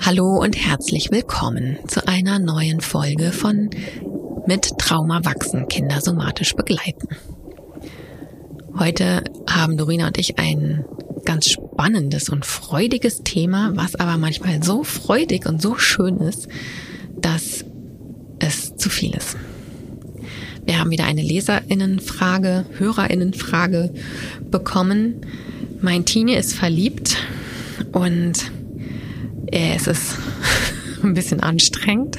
Hallo und herzlich willkommen zu einer neuen Folge von Mit Trauma wachsen, Kinder somatisch begleiten. Heute haben Dorina und ich ein ganz spannendes und freudiges Thema, was aber manchmal so freudig und so schön ist, dass es zu viel ist. Wir haben wieder eine Leserinnenfrage, Hörerinnenfrage bekommen. Mein Teenie ist verliebt und es ist ein bisschen anstrengend.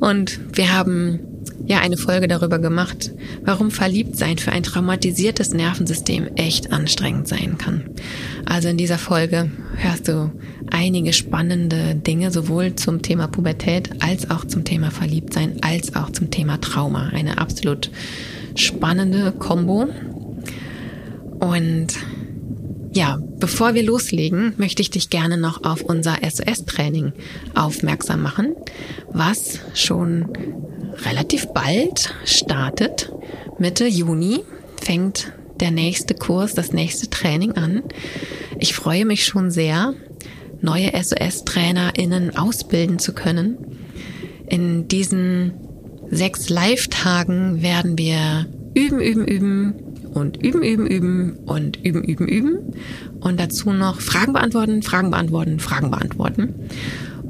Und wir haben ja eine Folge darüber gemacht, warum Verliebtsein für ein traumatisiertes Nervensystem echt anstrengend sein kann. Also in dieser Folge hörst du einige spannende Dinge sowohl zum Thema Pubertät als auch zum Thema Verliebtsein als auch zum Thema Trauma. Eine absolut spannende Kombo. Und ja, bevor wir loslegen, möchte ich dich gerne noch auf unser SOS-Training aufmerksam machen, was schon relativ bald startet. Mitte Juni fängt der nächste Kurs, das nächste Training an. Ich freue mich schon sehr, neue SOS-TrainerInnen ausbilden zu können. In diesen sechs Live-Tagen werden wir üben, üben, üben und üben, üben, üben und üben, üben, üben. Und dazu noch Fragen beantworten, Fragen beantworten, Fragen beantworten.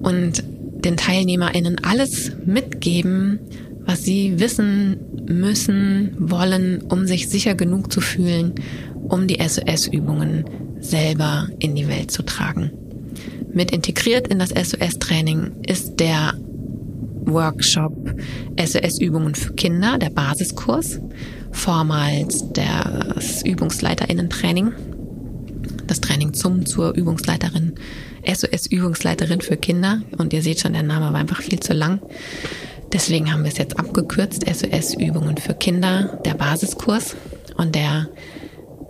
Und den TeilnehmerInnen alles mitgeben, was sie wissen müssen, wollen, um sich sicher genug zu fühlen, um die SOS-Übungen selber in die Welt zu tragen. Mit integriert in das SOS-Training ist der Workshop SOS-Übungen für Kinder, der Basiskurs, vormals das Übungsleiterinnen-Training, das Training zum zur Übungsleiterin, SOS-Übungsleiterin für Kinder. Und ihr seht schon, der Name war einfach viel zu lang. Deswegen haben wir es jetzt abgekürzt, SOS-Übungen für Kinder, der Basiskurs. Und der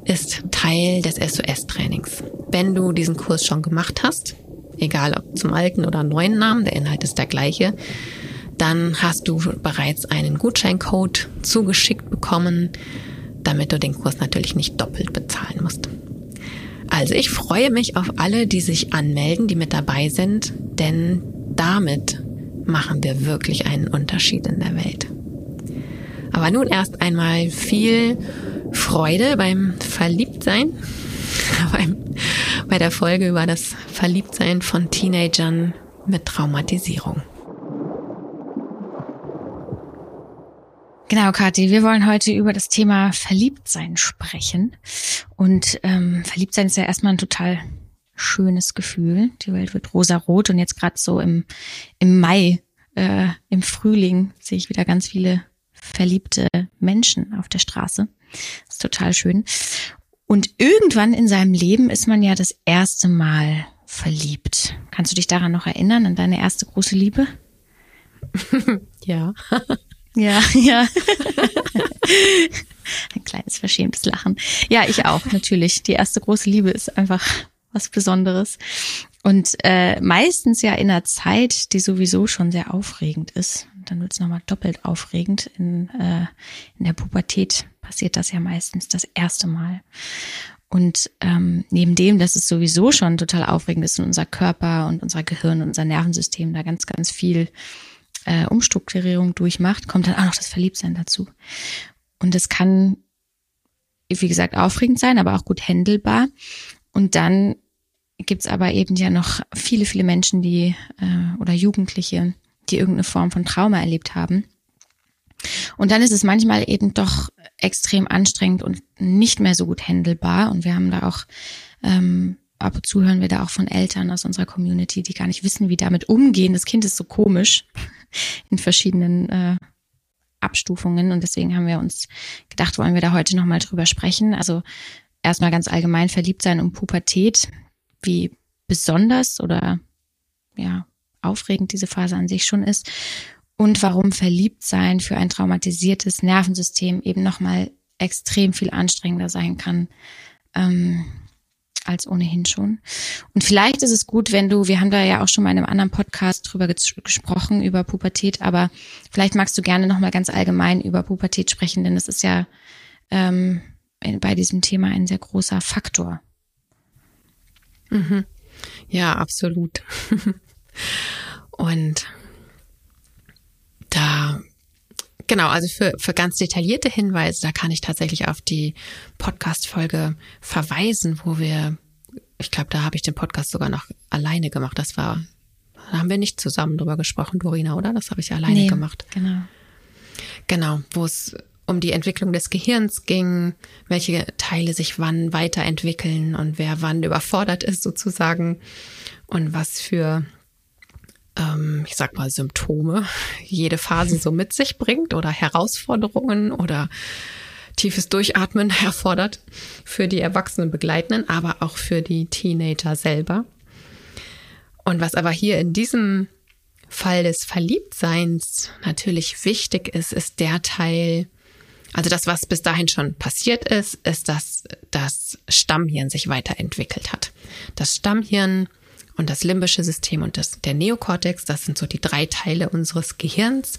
ist Teil des SOS-Trainings. Wenn du diesen Kurs schon gemacht hast, egal ob zum alten oder neuen Namen, der Inhalt ist der gleiche, dann hast du bereits einen Gutscheincode zugeschickt bekommen, damit du den Kurs natürlich nicht doppelt bezahlen musst. Also ich freue mich auf alle, die sich anmelden, die mit dabei sind, denn damit machen wir wirklich einen Unterschied in der Welt. Aber nun erst einmal viel Freude beim Verliebtsein, beim, bei der Folge über das Verliebtsein von Teenagern mit Traumatisierung. Genau, Kathi, wir wollen heute über das Thema Verliebtsein sprechen. Und ähm, Verliebtsein ist ja erstmal ein total schönes Gefühl. Die Welt wird rosarot und jetzt gerade so im, im Mai, äh, im Frühling sehe ich wieder ganz viele verliebte Menschen auf der Straße. Das ist total schön. Und irgendwann in seinem Leben ist man ja das erste Mal verliebt. Kannst du dich daran noch erinnern, an deine erste große Liebe? ja. Ja, ja. Ein kleines verschämtes Lachen. Ja, ich auch, natürlich. Die erste große Liebe ist einfach was Besonderes. Und äh, meistens ja in einer Zeit, die sowieso schon sehr aufregend ist. Dann wird es nochmal doppelt aufregend. In, äh, in der Pubertät passiert das ja meistens das erste Mal. Und ähm, neben dem, dass es sowieso schon total aufregend ist und unser Körper und unser Gehirn und unser Nervensystem da ganz, ganz viel äh, Umstrukturierung durchmacht, kommt dann auch noch das Verliebtsein dazu. Und das kann, wie gesagt, aufregend sein, aber auch gut händelbar. Und dann gibt's aber eben ja noch viele, viele Menschen, die äh, oder Jugendliche, die irgendeine Form von Trauma erlebt haben. Und dann ist es manchmal eben doch extrem anstrengend und nicht mehr so gut händelbar. Und wir haben da auch ähm, ab und zu hören wir da auch von Eltern aus unserer Community, die gar nicht wissen, wie damit umgehen. Das Kind ist so komisch in verschiedenen äh, Abstufungen und deswegen haben wir uns gedacht, wollen wir da heute nochmal drüber sprechen. Also erstmal ganz allgemein verliebt sein um Pubertät, wie besonders oder ja aufregend diese Phase an sich schon ist und warum verliebt sein für ein traumatisiertes Nervensystem eben nochmal extrem viel anstrengender sein kann. Ähm, als ohnehin schon. Und vielleicht ist es gut, wenn du, wir haben da ja auch schon mal in einem anderen Podcast drüber ges gesprochen, über Pubertät, aber vielleicht magst du gerne nochmal ganz allgemein über Pubertät sprechen, denn das ist ja ähm, bei diesem Thema ein sehr großer Faktor. Mhm. Ja, absolut. Und da, genau, also für, für ganz detaillierte Hinweise, da kann ich tatsächlich auf die Podcast-Folge verweisen, wo wir, ich glaube, da habe ich den Podcast sogar noch alleine gemacht. Das war, da haben wir nicht zusammen drüber gesprochen, Dorina, oder? Das habe ich alleine nee, gemacht. Genau. Genau, wo es um die Entwicklung des Gehirns ging, welche Teile sich wann weiterentwickeln und wer wann überfordert ist sozusagen und was für, ähm, ich sag mal, Symptome jede Phase so mit sich bringt oder Herausforderungen oder tiefes Durchatmen erfordert für die erwachsenen Begleitenden, aber auch für die Teenager selber. Und was aber hier in diesem Fall des Verliebtseins natürlich wichtig ist, ist der Teil, also das, was bis dahin schon passiert ist, ist, dass das Stammhirn sich weiterentwickelt hat. Das Stammhirn und das limbische System und das, der Neokortex, das sind so die drei Teile unseres Gehirns,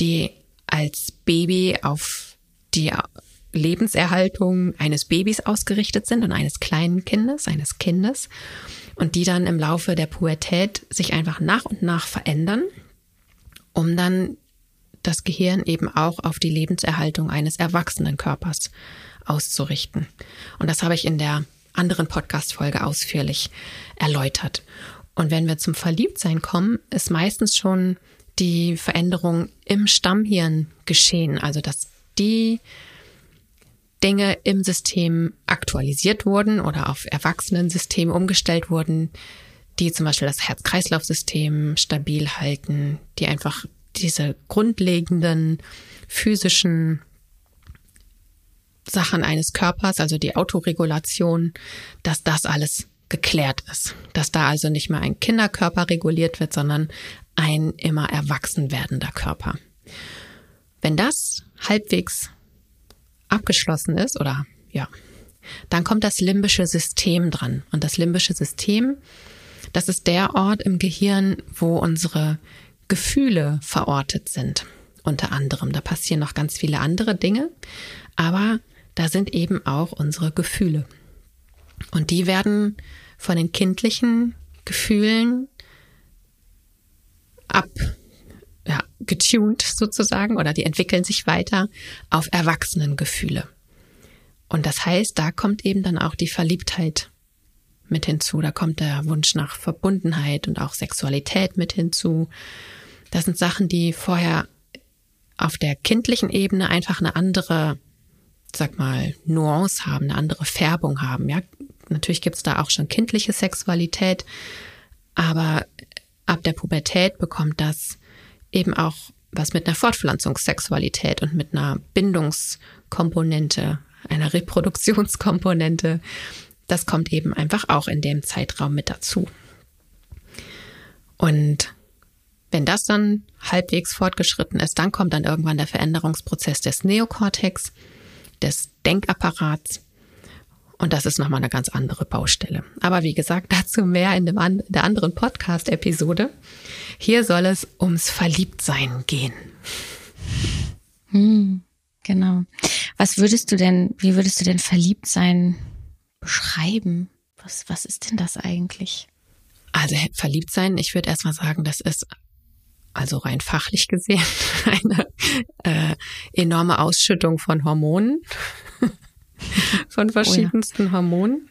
die als Baby auf die Lebenserhaltung eines Babys ausgerichtet sind und eines kleinen Kindes, eines Kindes und die dann im Laufe der Pubertät sich einfach nach und nach verändern, um dann das Gehirn eben auch auf die Lebenserhaltung eines erwachsenen Körpers auszurichten. Und das habe ich in der anderen Podcast-Folge ausführlich erläutert. Und wenn wir zum Verliebtsein kommen, ist meistens schon die Veränderung im Stammhirn geschehen. Also, dass die Dinge im System aktualisiert wurden oder auf Erwachsenensysteme umgestellt wurden, die zum Beispiel das Herz-Kreislauf-System stabil halten, die einfach diese grundlegenden physischen Sachen eines Körpers, also die Autoregulation, dass das alles geklärt ist. Dass da also nicht mehr ein Kinderkörper reguliert wird, sondern ein immer erwachsen werdender Körper. Wenn das halbwegs abgeschlossen ist oder ja, dann kommt das limbische System dran. Und das limbische System, das ist der Ort im Gehirn, wo unsere Gefühle verortet sind. Unter anderem. Da passieren noch ganz viele andere Dinge, aber da sind eben auch unsere Gefühle. Und die werden von den kindlichen Gefühlen ab, ja, sozusagen oder die entwickeln sich weiter auf Erwachsenengefühle. Und das heißt, da kommt eben dann auch die Verliebtheit mit hinzu, da kommt der Wunsch nach Verbundenheit und auch Sexualität mit hinzu. Das sind Sachen, die vorher auf der kindlichen Ebene einfach eine andere, sag mal, Nuance haben, eine andere Färbung haben. Ja, natürlich gibt's da auch schon kindliche Sexualität, aber ab der Pubertät bekommt das eben auch was mit einer Fortpflanzungssexualität und mit einer Bindungskomponente, einer Reproduktionskomponente. Das kommt eben einfach auch in dem Zeitraum mit dazu. Und wenn das dann halbwegs fortgeschritten ist, dann kommt dann irgendwann der Veränderungsprozess des Neokortex, des Denkapparats. Und das ist nochmal eine ganz andere Baustelle. Aber wie gesagt, dazu mehr in, dem, der anderen Podcast-Episode. Hier soll es ums Verliebtsein gehen. Hm, genau. Was würdest du denn, wie würdest du denn Verliebtsein beschreiben? Was, was ist denn das eigentlich? Also verliebt sein, ich würde erstmal sagen, das ist also rein fachlich gesehen, eine äh, enorme Ausschüttung von Hormonen, von verschiedensten oh ja. Hormonen.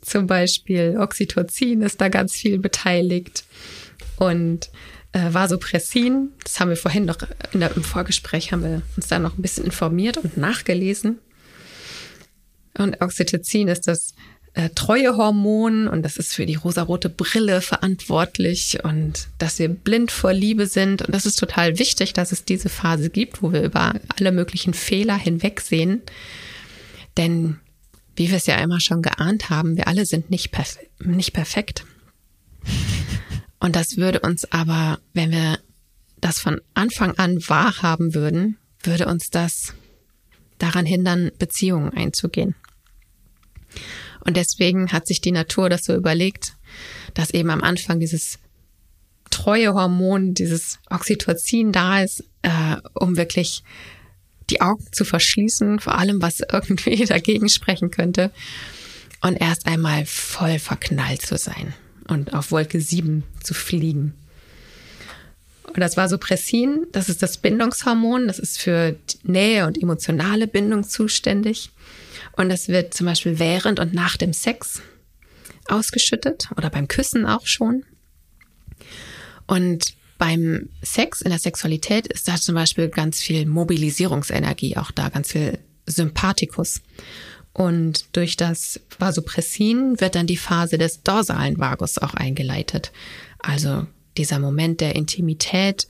Zum Beispiel Oxytocin ist da ganz viel beteiligt und äh, Vasopressin, das haben wir vorhin noch der, im Vorgespräch, haben wir uns da noch ein bisschen informiert und nachgelesen. Und Oxytocin ist das äh, Treuehormon und das ist für die rosarote Brille verantwortlich und dass wir blind vor Liebe sind. Und das ist total wichtig, dass es diese Phase gibt, wo wir über alle möglichen Fehler hinwegsehen. Denn wie wir es ja immer schon geahnt haben, wir alle sind nicht, perf nicht perfekt. Und das würde uns aber, wenn wir das von Anfang an wahrhaben würden, würde uns das daran hindern, Beziehungen einzugehen. Und deswegen hat sich die Natur das so überlegt, dass eben am Anfang dieses Treuehormon, dieses Oxytocin da ist, äh, um wirklich die Augen zu verschließen, vor allem was irgendwie dagegen sprechen könnte. und erst einmal voll verknallt zu sein und auf Wolke 7 zu fliegen. Und das Vasopressin, das ist das Bindungshormon, das ist für Nähe und emotionale Bindung zuständig. Und das wird zum Beispiel während und nach dem Sex ausgeschüttet oder beim Küssen auch schon. Und beim Sex, in der Sexualität, ist da zum Beispiel ganz viel Mobilisierungsenergie auch da, ganz viel Sympathikus. Und durch das Vasopressin wird dann die Phase des dorsalen Vagus auch eingeleitet. Also dieser Moment der Intimität,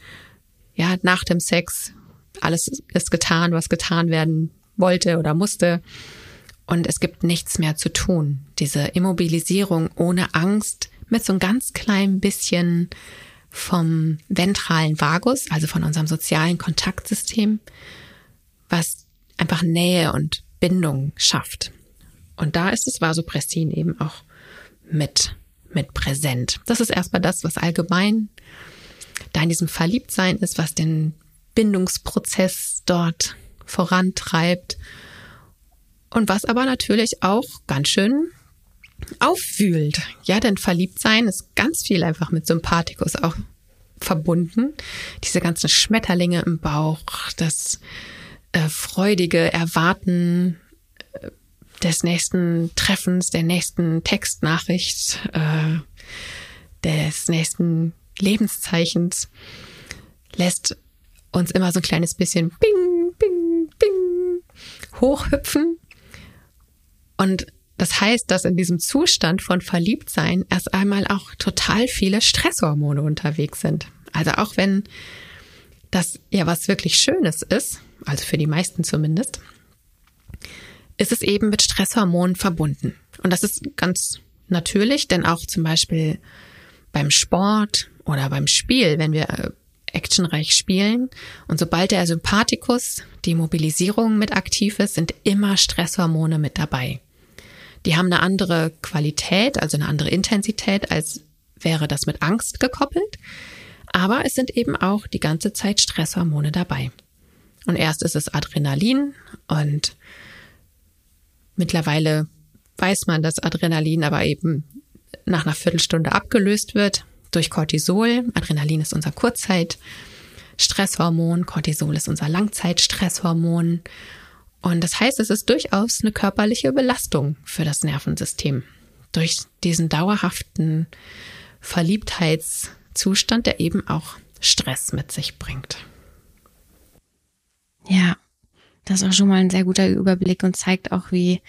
ja, nach dem Sex, alles ist getan, was getan werden wollte oder musste. Und es gibt nichts mehr zu tun. Diese Immobilisierung ohne Angst mit so einem ganz kleinen bisschen vom ventralen Vagus, also von unserem sozialen Kontaktsystem, was einfach Nähe und Bindung schafft. Und da ist das Vasopressin eben auch mit, mit präsent. Das ist erstmal das, was allgemein da in diesem Verliebtsein ist, was den Bindungsprozess dort vorantreibt und was aber natürlich auch ganz schön aufwühlt. Ja, denn Verliebtsein ist ganz viel einfach mit Sympathikus auch verbunden. Diese ganzen Schmetterlinge im Bauch, das äh, freudige Erwarten äh, des nächsten Treffens, der nächsten Textnachricht, äh, des nächsten Lebenszeichens lässt uns immer so ein kleines bisschen bing, bing, bing hochhüpfen. Und das heißt, dass in diesem Zustand von Verliebtsein erst einmal auch total viele Stresshormone unterwegs sind. Also auch wenn das ja was wirklich Schönes ist, also für die meisten zumindest, ist es eben mit Stresshormonen verbunden. Und das ist ganz natürlich, denn auch zum Beispiel beim Sport oder beim Spiel, wenn wir äh, actionreich spielen und sobald der Sympathikus, die Mobilisierung mit aktiv ist, sind immer Stresshormone mit dabei. Die haben eine andere Qualität, also eine andere Intensität, als wäre das mit Angst gekoppelt. Aber es sind eben auch die ganze Zeit Stresshormone dabei. Und erst ist es Adrenalin und mittlerweile weiß man, dass Adrenalin aber eben nach einer Viertelstunde abgelöst wird durch Cortisol. Adrenalin ist unser Kurzzeit-Stresshormon, Cortisol ist unser Langzeitstresshormon. Und das heißt, es ist durchaus eine körperliche Belastung für das Nervensystem. Durch diesen dauerhaften Verliebtheitszustand, der eben auch Stress mit sich bringt. Ja, das ist auch schon mal ein sehr guter Überblick und zeigt auch, wie,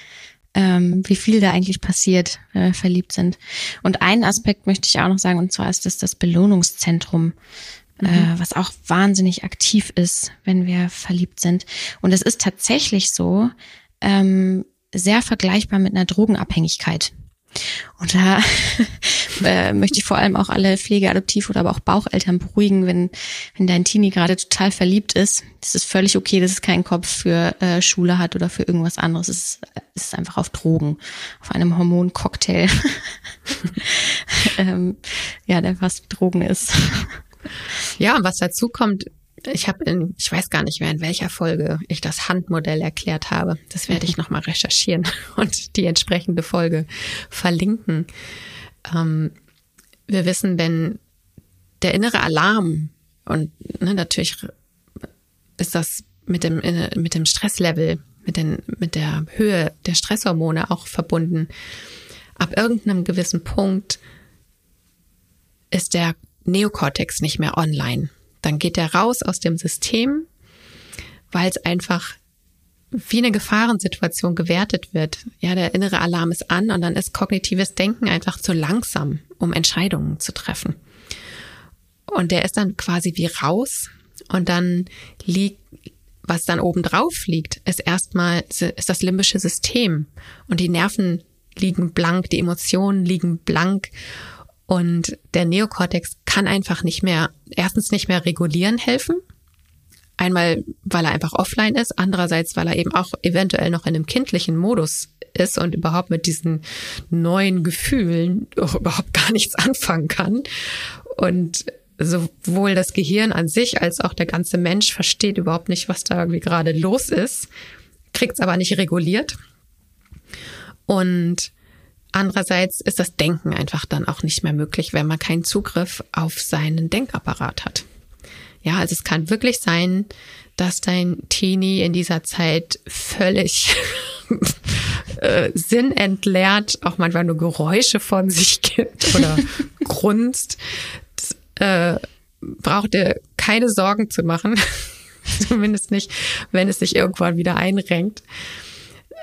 ähm, wie viel da eigentlich passiert, wenn wir verliebt sind. Und einen Aspekt möchte ich auch noch sagen, und zwar ist das das Belohnungszentrum, mhm. äh, was auch wahnsinnig aktiv ist, wenn wir verliebt sind. Und es ist tatsächlich so ähm, sehr vergleichbar mit einer Drogenabhängigkeit. Und da äh, möchte ich vor allem auch alle Pflegeadoptiv- oder aber auch Baucheltern beruhigen, wenn, wenn dein Teenie gerade total verliebt ist. Das ist völlig okay, dass es keinen Kopf für äh, Schule hat oder für irgendwas anderes. Es ist, es ist einfach auf Drogen, auf einem Hormoncocktail. ähm, ja, der fast Drogen ist. Ja, und was dazu kommt, ich habe in, ich weiß gar nicht mehr in welcher Folge ich das Handmodell erklärt habe. Das werde ich nochmal recherchieren und die entsprechende Folge verlinken. Ähm, wir wissen, wenn der innere Alarm und ne, natürlich ist das mit dem mit dem Stresslevel, mit den mit der Höhe der Stresshormone auch verbunden. Ab irgendeinem gewissen Punkt ist der Neokortex nicht mehr online dann geht er raus aus dem System, weil es einfach wie eine Gefahrensituation gewertet wird. Ja, der innere Alarm ist an und dann ist kognitives Denken einfach zu langsam, um Entscheidungen zu treffen. Und der ist dann quasi wie raus und dann liegt, was dann oben drauf liegt, ist erstmal, ist das limbische System und die Nerven liegen blank, die Emotionen liegen blank und der Neokortex kann einfach nicht mehr, erstens nicht mehr regulieren helfen. Einmal, weil er einfach offline ist, andererseits, weil er eben auch eventuell noch in einem kindlichen Modus ist und überhaupt mit diesen neuen Gefühlen überhaupt gar nichts anfangen kann. Und sowohl das Gehirn an sich als auch der ganze Mensch versteht überhaupt nicht, was da irgendwie gerade los ist, kriegt es aber nicht reguliert. Und Andererseits ist das Denken einfach dann auch nicht mehr möglich, wenn man keinen Zugriff auf seinen Denkapparat hat. Ja, also es kann wirklich sein, dass dein Teenie in dieser Zeit völlig äh, sinnentleert auch manchmal nur Geräusche von sich gibt oder grunzt. Das, äh, braucht ihr keine Sorgen zu machen. Zumindest nicht, wenn es sich irgendwann wieder einrenkt.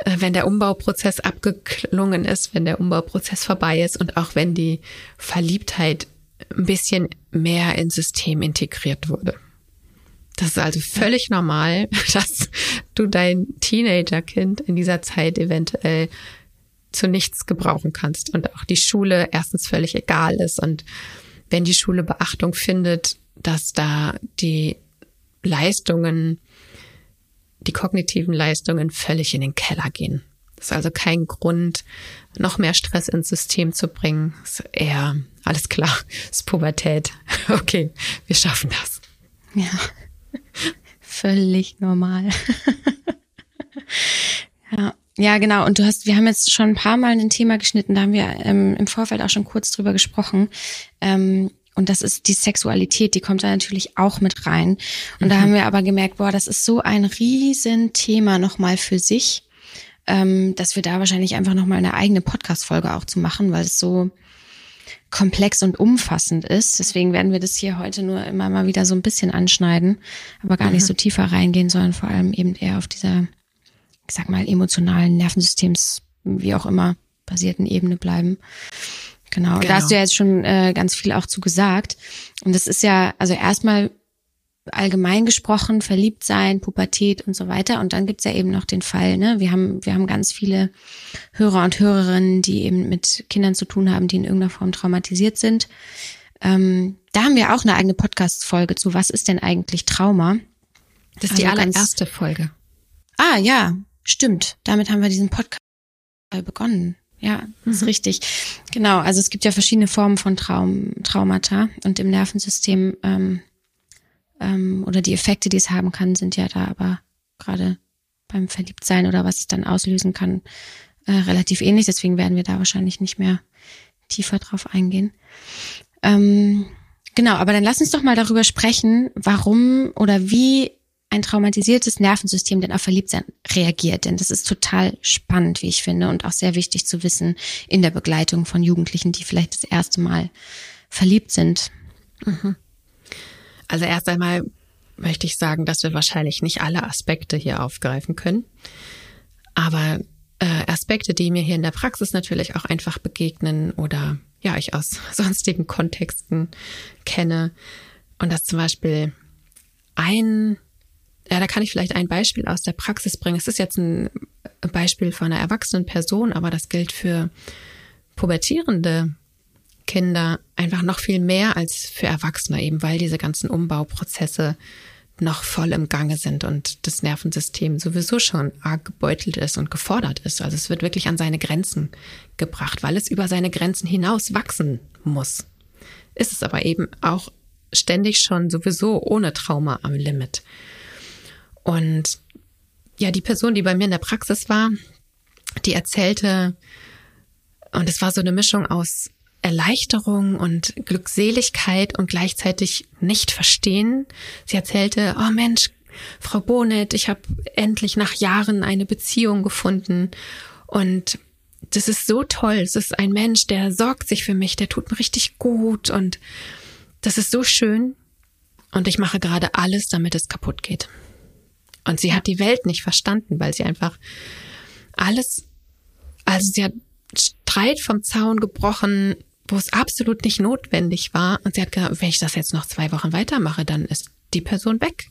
Äh, wenn der Umbauprozess abgeklungen ist, wenn der Umbauprozess vorbei ist und auch wenn die Verliebtheit ein bisschen mehr ins System integriert wurde. Das ist also völlig normal, dass du dein Teenagerkind in dieser Zeit eventuell zu nichts gebrauchen kannst und auch die Schule erstens völlig egal ist und wenn die Schule Beachtung findet, dass da die Leistungen die kognitiven Leistungen völlig in den Keller gehen. Das ist also kein Grund, noch mehr Stress ins System zu bringen. Ist eher, alles klar, ist Pubertät. Okay, wir schaffen das. Ja, völlig normal. ja. Ja, genau. Und du hast, wir haben jetzt schon ein paar Mal ein Thema geschnitten, da haben wir ähm, im Vorfeld auch schon kurz drüber gesprochen. Ähm, und das ist die Sexualität, die kommt da natürlich auch mit rein. Und mhm. da haben wir aber gemerkt, boah, das ist so ein Riesenthema nochmal für sich, ähm, dass wir da wahrscheinlich einfach nochmal eine eigene Podcast-Folge auch zu machen, weil es so komplex und umfassend ist. Deswegen werden wir das hier heute nur immer mal wieder so ein bisschen anschneiden, aber gar mhm. nicht so tiefer reingehen, sondern vor allem eben eher auf dieser, ich sag mal, emotionalen Nervensystems, wie auch immer, basierten Ebene bleiben. Genau, genau. da hast du ja jetzt schon äh, ganz viel auch zu gesagt. Und das ist ja, also erstmal allgemein gesprochen, verliebt sein, Pubertät und so weiter. Und dann gibt's ja eben noch den Fall, ne? Wir haben, wir haben ganz viele Hörer und Hörerinnen, die eben mit Kindern zu tun haben, die in irgendeiner Form traumatisiert sind. Ähm, da haben wir auch eine eigene Podcast-Folge zu, was ist denn eigentlich Trauma? Das ist also die allererste Folge. Ah, ja, stimmt. Damit haben wir diesen Podcast begonnen. Ja, das ist mhm. richtig. Genau, also es gibt ja verschiedene Formen von Traum, Traumata und im Nervensystem ähm, ähm, oder die Effekte, die es haben kann, sind ja da aber gerade beim Verliebtsein oder was es dann auslösen kann, äh, relativ ähnlich. Deswegen werden wir da wahrscheinlich nicht mehr tiefer drauf eingehen. Ähm, genau, aber dann lass uns doch mal darüber sprechen, warum oder wie ein traumatisiertes Nervensystem denn auf Verliebtsein reagiert. Denn das ist total spannend, wie ich finde, und auch sehr wichtig zu wissen in der Begleitung von Jugendlichen, die vielleicht das erste Mal verliebt sind. Mhm. Also erst einmal möchte ich sagen, dass wir wahrscheinlich nicht alle Aspekte hier aufgreifen können. Aber äh, Aspekte, die mir hier in der Praxis natürlich auch einfach begegnen oder ja, ich aus sonstigen Kontexten kenne. Und dass zum Beispiel ein ja, da kann ich vielleicht ein Beispiel aus der Praxis bringen. Es ist jetzt ein Beispiel von einer erwachsenen Person, aber das gilt für pubertierende Kinder einfach noch viel mehr als für Erwachsene, eben weil diese ganzen Umbauprozesse noch voll im Gange sind und das Nervensystem sowieso schon arg gebeutelt ist und gefordert ist. Also es wird wirklich an seine Grenzen gebracht, weil es über seine Grenzen hinaus wachsen muss. Ist es aber eben auch ständig schon sowieso ohne Trauma am Limit. Und ja, die Person, die bei mir in der Praxis war, die erzählte, und es war so eine Mischung aus Erleichterung und Glückseligkeit und gleichzeitig nicht verstehen. Sie erzählte, oh Mensch, Frau Bonet, ich habe endlich nach Jahren eine Beziehung gefunden und das ist so toll. Es ist ein Mensch, der sorgt sich für mich, der tut mir richtig gut und das ist so schön und ich mache gerade alles, damit es kaputt geht. Und sie hat die Welt nicht verstanden, weil sie einfach alles, also sie hat Streit vom Zaun gebrochen, wo es absolut nicht notwendig war. Und sie hat gesagt, wenn ich das jetzt noch zwei Wochen weitermache, dann ist die Person weg.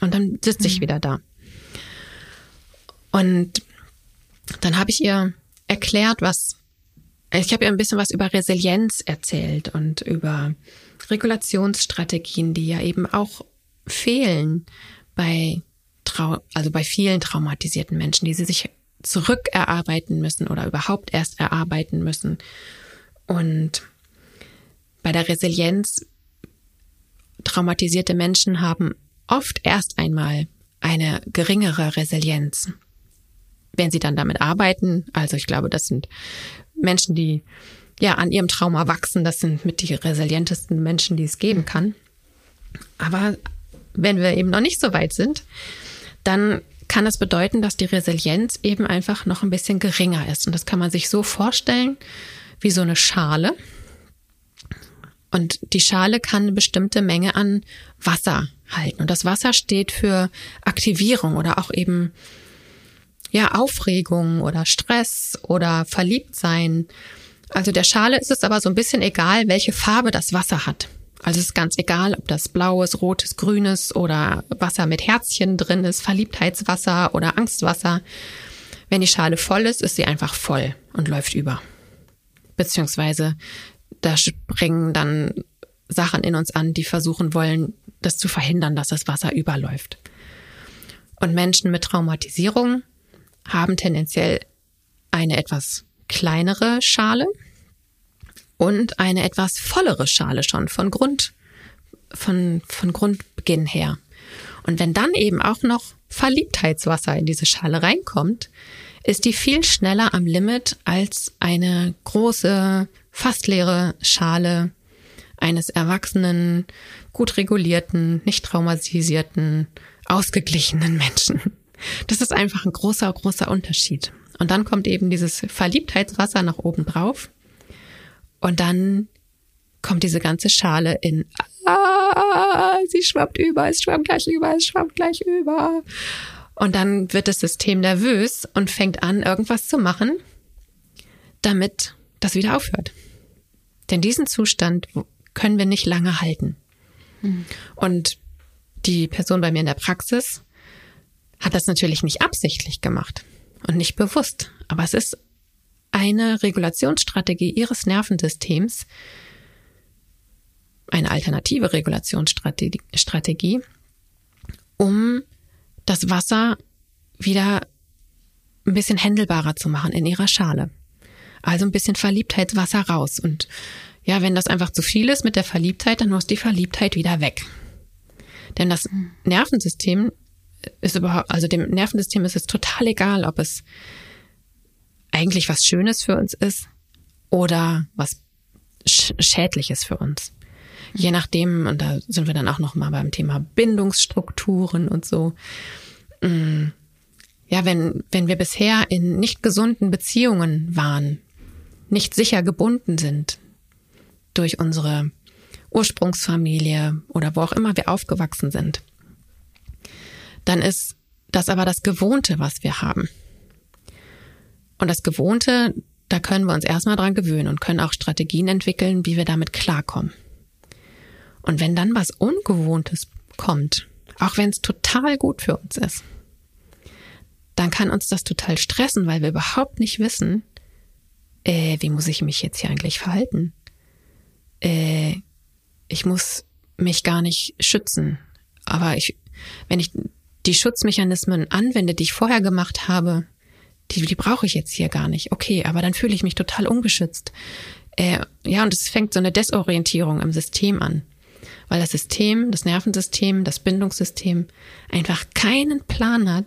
Und dann sitze ich mhm. wieder da. Und dann habe ich ihr erklärt, was, ich habe ihr ein bisschen was über Resilienz erzählt und über Regulationsstrategien, die ja eben auch fehlen bei Trau also bei vielen traumatisierten Menschen, die sie sich zurückerarbeiten müssen oder überhaupt erst erarbeiten müssen. Und bei der Resilienz traumatisierte Menschen haben oft erst einmal eine geringere Resilienz. wenn sie dann damit arbeiten, also ich glaube, das sind Menschen, die ja an ihrem Trauma wachsen, das sind mit die resilientesten Menschen, die es geben kann. Aber wenn wir eben noch nicht so weit sind, dann kann das bedeuten, dass die Resilienz eben einfach noch ein bisschen geringer ist. Und das kann man sich so vorstellen wie so eine Schale. Und die Schale kann eine bestimmte Menge an Wasser halten. Und das Wasser steht für Aktivierung oder auch eben ja Aufregung oder Stress oder Verliebtsein. Also der Schale ist es aber so ein bisschen egal, welche Farbe das Wasser hat. Also es ist ganz egal, ob das blaues, rotes, grünes oder Wasser mit Herzchen drin ist, Verliebtheitswasser oder Angstwasser. Wenn die Schale voll ist, ist sie einfach voll und läuft über. Beziehungsweise da springen dann Sachen in uns an, die versuchen wollen, das zu verhindern, dass das Wasser überläuft. Und Menschen mit Traumatisierung haben tendenziell eine etwas kleinere Schale und eine etwas vollere Schale schon von Grund, von, von Grundbeginn her. Und wenn dann eben auch noch Verliebtheitswasser in diese Schale reinkommt, ist die viel schneller am Limit als eine große, fast leere Schale eines erwachsenen, gut regulierten, nicht traumatisierten, ausgeglichenen Menschen. Das ist einfach ein großer, großer Unterschied. Und dann kommt eben dieses Verliebtheitswasser nach oben drauf. Und dann kommt diese ganze Schale in, ah, sie schwappt über, es schwappt gleich über, es schwappt gleich über. Und dann wird das System nervös und fängt an, irgendwas zu machen, damit das wieder aufhört. Denn diesen Zustand können wir nicht lange halten. Mhm. Und die Person bei mir in der Praxis hat das natürlich nicht absichtlich gemacht und nicht bewusst, aber es ist eine Regulationsstrategie ihres Nervensystems, eine alternative Regulationsstrategie, um das Wasser wieder ein bisschen händelbarer zu machen in ihrer Schale. Also ein bisschen Verliebtheitswasser raus. Und ja, wenn das einfach zu viel ist mit der Verliebtheit, dann muss die Verliebtheit wieder weg. Denn das Nervensystem ist überhaupt, also dem Nervensystem ist es total egal, ob es eigentlich was Schönes für uns ist oder was Schädliches für uns. Je nachdem, und da sind wir dann auch noch mal beim Thema Bindungsstrukturen und so. Mm, ja, wenn, wenn wir bisher in nicht gesunden Beziehungen waren, nicht sicher gebunden sind durch unsere Ursprungsfamilie oder wo auch immer wir aufgewachsen sind, dann ist das aber das Gewohnte, was wir haben. Und das Gewohnte, da können wir uns erstmal dran gewöhnen und können auch Strategien entwickeln, wie wir damit klarkommen. Und wenn dann was Ungewohntes kommt, auch wenn es total gut für uns ist, dann kann uns das total stressen, weil wir überhaupt nicht wissen, äh, wie muss ich mich jetzt hier eigentlich verhalten? Äh, ich muss mich gar nicht schützen. Aber ich, wenn ich die Schutzmechanismen anwende, die ich vorher gemacht habe, die, die brauche ich jetzt hier gar nicht. Okay, aber dann fühle ich mich total ungeschützt. Äh, ja, und es fängt so eine Desorientierung im System an. Weil das System, das Nervensystem, das Bindungssystem einfach keinen Plan hat,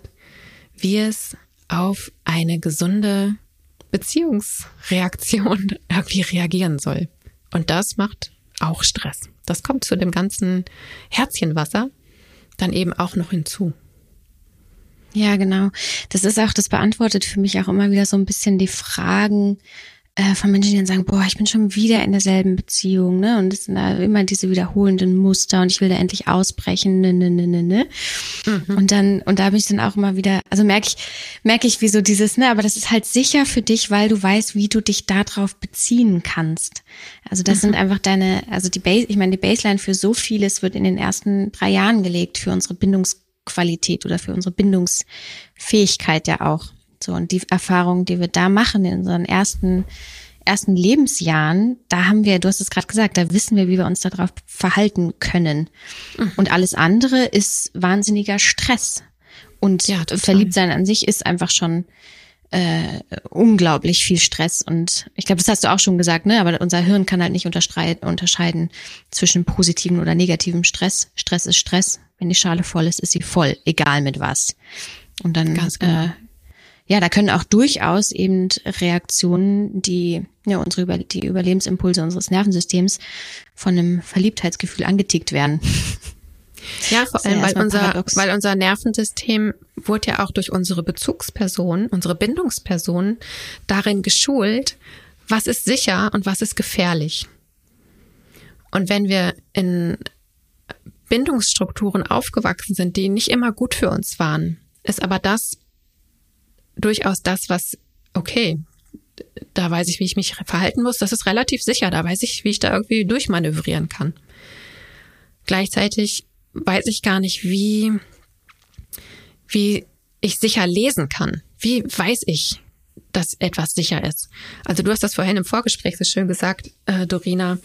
wie es auf eine gesunde Beziehungsreaktion irgendwie reagieren soll. Und das macht auch Stress. Das kommt zu dem ganzen Herzchenwasser dann eben auch noch hinzu. Ja, genau. Das ist auch, das beantwortet für mich auch immer wieder so ein bisschen die Fragen äh, von Menschen, die dann sagen, boah, ich bin schon wieder in derselben Beziehung, ne? Und es sind da immer diese wiederholenden Muster und ich will da endlich ausbrechen, ne, ne, ne, ne, ne. Mhm. Und dann, und da bin ich dann auch immer wieder, also merke ich, merke ich, wie so dieses, ne, aber das ist halt sicher für dich, weil du weißt, wie du dich darauf beziehen kannst. Also das mhm. sind einfach deine, also die Base, ich meine, die Baseline für so vieles wird in den ersten drei Jahren gelegt für unsere Bindungs Qualität oder für unsere Bindungsfähigkeit ja auch. So, und die Erfahrung, die wir da machen in unseren ersten, ersten Lebensjahren, da haben wir, du hast es gerade gesagt, da wissen wir, wie wir uns darauf verhalten können. Mhm. Und alles andere ist wahnsinniger Stress. Und ja, Verliebtsein an sich ist einfach schon äh, unglaublich viel Stress. Und ich glaube, das hast du auch schon gesagt, ne? Aber unser Hirn kann halt nicht unterscheiden zwischen positivem oder negativem Stress. Stress ist Stress. Wenn die Schale voll ist, ist sie voll, egal mit was. Und dann, genau. äh, ja, da können auch durchaus eben Reaktionen, die ja unsere Über die Überlebensimpulse unseres Nervensystems von einem Verliebtheitsgefühl angetickt werden. Ja, vor allem, weil unser, weil unser Nervensystem wurde ja auch durch unsere Bezugspersonen, unsere Bindungspersonen darin geschult, was ist sicher und was ist gefährlich. Und wenn wir in Bindungsstrukturen aufgewachsen sind, die nicht immer gut für uns waren, ist aber das durchaus das, was, okay, da weiß ich, wie ich mich verhalten muss, das ist relativ sicher, da weiß ich, wie ich da irgendwie durchmanövrieren kann. Gleichzeitig weiß ich gar nicht, wie, wie ich sicher lesen kann. Wie weiß ich, dass etwas sicher ist? Also du hast das vorhin im Vorgespräch so schön gesagt, äh, Dorina,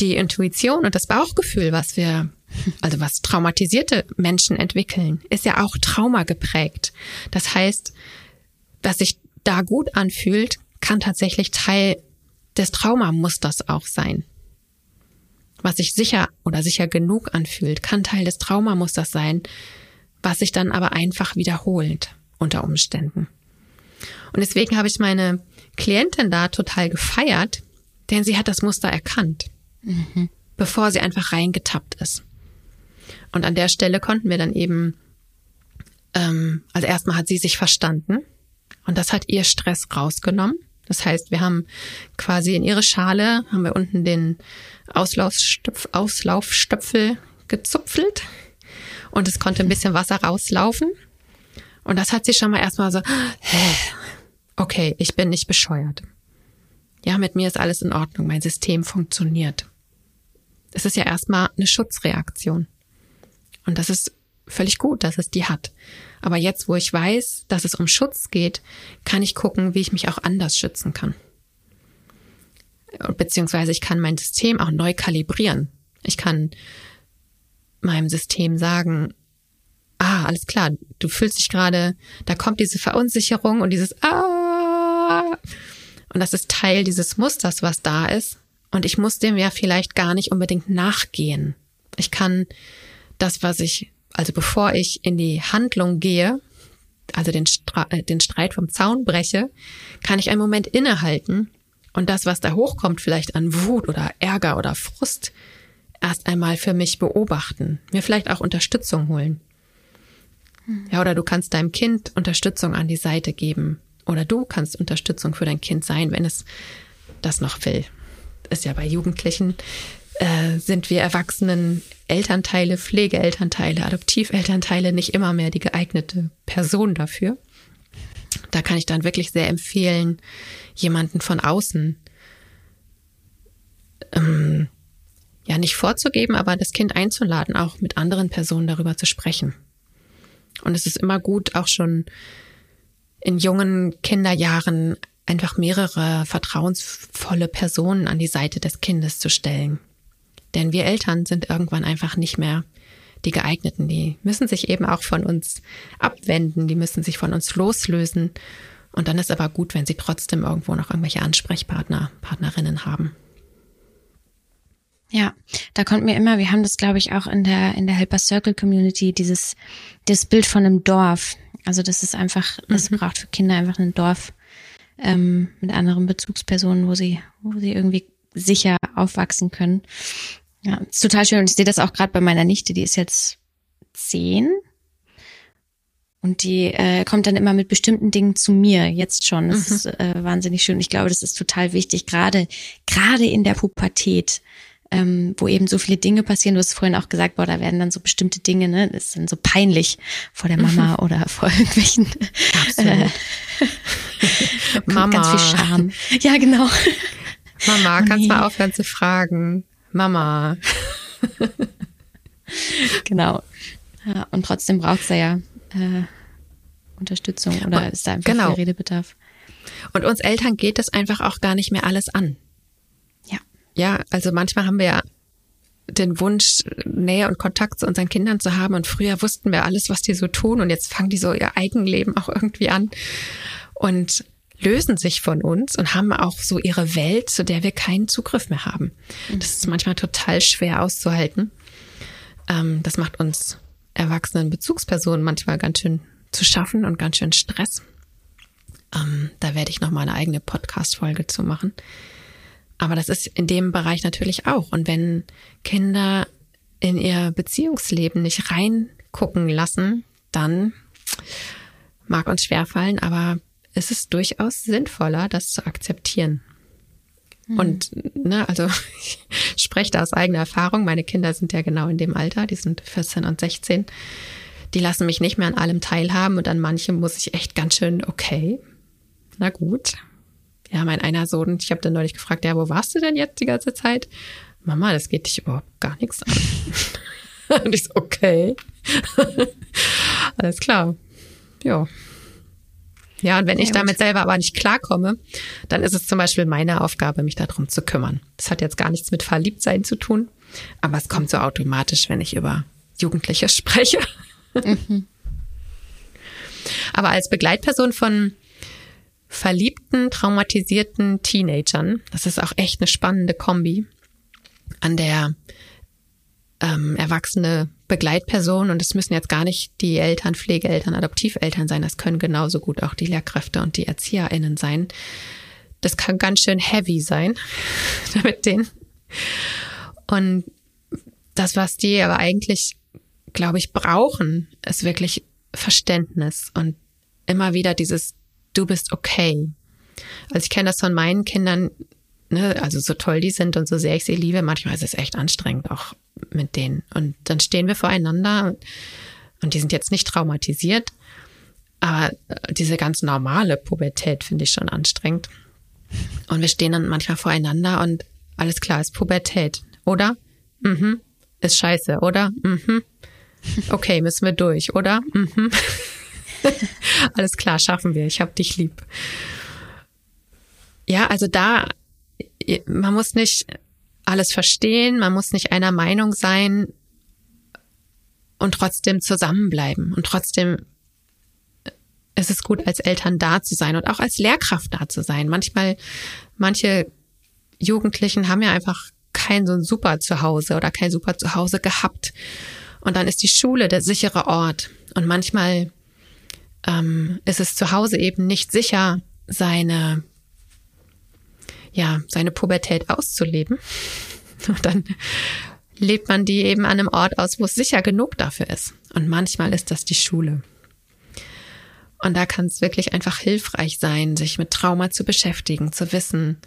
die Intuition und das Bauchgefühl, was wir, also was traumatisierte Menschen entwickeln, ist ja auch Trauma geprägt. Das heißt, was sich da gut anfühlt, kann tatsächlich Teil des Traumamusters auch sein. Was sich sicher oder sicher genug anfühlt, kann Teil des Traumamusters sein, was sich dann aber einfach wiederholt unter Umständen. Und deswegen habe ich meine Klientin da total gefeiert, denn sie hat das Muster erkannt, mhm. bevor sie einfach reingetappt ist. Und an der Stelle konnten wir dann eben, ähm, also erstmal hat sie sich verstanden und das hat ihr Stress rausgenommen. Das heißt, wir haben quasi in ihre Schale, haben wir unten den Auslaufstöpf, Auslaufstöpfel gezupfelt und es konnte ein bisschen Wasser rauslaufen. Und das hat sie schon mal erstmal so, okay, ich bin nicht bescheuert. Ja, mit mir ist alles in Ordnung, mein System funktioniert. Es ist ja erstmal eine Schutzreaktion. Und das ist völlig gut, dass es die hat. Aber jetzt, wo ich weiß, dass es um Schutz geht, kann ich gucken, wie ich mich auch anders schützen kann. Beziehungsweise ich kann mein System auch neu kalibrieren. Ich kann meinem System sagen, ah, alles klar, du fühlst dich gerade, da kommt diese Verunsicherung und dieses ah. Und das ist Teil dieses Musters, was da ist. Und ich muss dem ja vielleicht gar nicht unbedingt nachgehen. Ich kann das, was ich also bevor ich in die Handlung gehe, also den, Stra äh, den Streit vom Zaun breche, kann ich einen Moment innehalten und das, was da hochkommt, vielleicht an Wut oder Ärger oder Frust, erst einmal für mich beobachten, mir vielleicht auch Unterstützung holen. Ja, oder du kannst deinem Kind Unterstützung an die Seite geben. Oder du kannst Unterstützung für dein Kind sein, wenn es das noch will. Ist ja bei Jugendlichen äh, sind wir Erwachsenen Elternteile, Pflegeelternteile, Adoptivelternteile nicht immer mehr die geeignete Person dafür. Da kann ich dann wirklich sehr empfehlen, jemanden von außen ähm, ja nicht vorzugeben, aber das Kind einzuladen, auch mit anderen Personen darüber zu sprechen. Und es ist immer gut, auch schon in jungen Kinderjahren einfach mehrere vertrauensvolle Personen an die Seite des Kindes zu stellen. Denn wir Eltern sind irgendwann einfach nicht mehr die geeigneten. Die müssen sich eben auch von uns abwenden, die müssen sich von uns loslösen. Und dann ist aber gut, wenn sie trotzdem irgendwo noch irgendwelche Ansprechpartner, Partnerinnen haben. Ja, da kommt mir immer, wir haben das, glaube ich, auch in der, in der Helper Circle Community, dieses, das Bild von einem Dorf. Also das ist einfach, es mhm. braucht für Kinder einfach ein Dorf ähm, mit anderen Bezugspersonen, wo sie, wo sie irgendwie sicher aufwachsen können. Ja, ist total schön. Und ich sehe das auch gerade bei meiner Nichte, die ist jetzt zehn. Und die äh, kommt dann immer mit bestimmten Dingen zu mir, jetzt schon. Das mhm. ist äh, wahnsinnig schön. Ich glaube, das ist total wichtig, gerade gerade in der Pubertät, ähm, wo eben so viele Dinge passieren. Du hast vorhin auch gesagt, boah, da werden dann so bestimmte Dinge, ne, das ist dann so peinlich vor der Mama mhm. oder vor irgendwelchen äh, Mama. ganz viel Scham. Ja, genau. Mama, oh, kannst nee. mal aufhören zu fragen. Mama. genau. Und trotzdem braucht es ja äh, Unterstützung oder und, ist da einfach genau. viel Redebedarf. Und uns Eltern geht das einfach auch gar nicht mehr alles an. Ja. Ja, also manchmal haben wir ja den Wunsch, Nähe und Kontakt zu unseren Kindern zu haben. Und früher wussten wir alles, was die so tun. Und jetzt fangen die so ihr Eigenleben auch irgendwie an. Und lösen sich von uns und haben auch so ihre Welt, zu der wir keinen Zugriff mehr haben. Das ist manchmal total schwer auszuhalten. Ähm, das macht uns erwachsenen Bezugspersonen manchmal ganz schön zu schaffen und ganz schön Stress. Ähm, da werde ich noch mal eine eigene Podcast-Folge zu machen. Aber das ist in dem Bereich natürlich auch. Und wenn Kinder in ihr Beziehungsleben nicht reingucken lassen, dann mag uns schwerfallen, aber es ist durchaus sinnvoller, das zu akzeptieren. Mhm. Und, ne, also ich spreche da aus eigener Erfahrung. Meine Kinder sind ja genau in dem Alter, die sind 14 und 16. Die lassen mich nicht mehr an allem teilhaben und an manchem muss ich echt ganz schön, okay, na gut. Ja, mein einer Sohn, ich habe dann neulich gefragt, ja, wo warst du denn jetzt die ganze Zeit? Mama, das geht dich überhaupt gar nichts an. und ich so, okay. Alles klar. Ja. Ja, und wenn Sehr ich damit gut. selber aber nicht klarkomme, dann ist es zum Beispiel meine Aufgabe, mich darum zu kümmern. Das hat jetzt gar nichts mit Verliebtsein zu tun, aber es kommt so automatisch, wenn ich über Jugendliche spreche. Mhm. Aber als Begleitperson von verliebten, traumatisierten Teenagern, das ist auch echt eine spannende Kombi, an der ähm, erwachsene Begleitperson und es müssen jetzt gar nicht die Eltern, Pflegeeltern, Adoptiveltern sein, das können genauso gut auch die Lehrkräfte und die ErzieherInnen sein. Das kann ganz schön heavy sein mit denen. Und das, was die aber eigentlich, glaube ich, brauchen, ist wirklich Verständnis und immer wieder dieses Du bist okay. Also ich kenne das von meinen Kindern, ne, also so toll die sind und so sehr ich sie liebe, manchmal ist es echt anstrengend auch mit denen. Und dann stehen wir voreinander und die sind jetzt nicht traumatisiert, aber diese ganz normale Pubertät finde ich schon anstrengend. Und wir stehen dann manchmal voreinander und alles klar, ist Pubertät, oder? Mhm. Ist scheiße, oder? Mhm. Okay, müssen wir durch, oder? Mhm. alles klar, schaffen wir. Ich hab dich lieb. Ja, also da man muss nicht alles verstehen, man muss nicht einer Meinung sein und trotzdem zusammenbleiben und trotzdem ist es gut, als Eltern da zu sein und auch als Lehrkraft da zu sein. Manchmal, manche Jugendlichen haben ja einfach kein so ein super Zuhause oder kein super Zuhause gehabt. Und dann ist die Schule der sichere Ort. Und manchmal ähm, ist es zu Hause eben nicht sicher, seine ja, seine Pubertät auszuleben. Und dann lebt man die eben an einem Ort aus, wo es sicher genug dafür ist. Und manchmal ist das die Schule. Und da kann es wirklich einfach hilfreich sein, sich mit Trauma zu beschäftigen, zu wissen,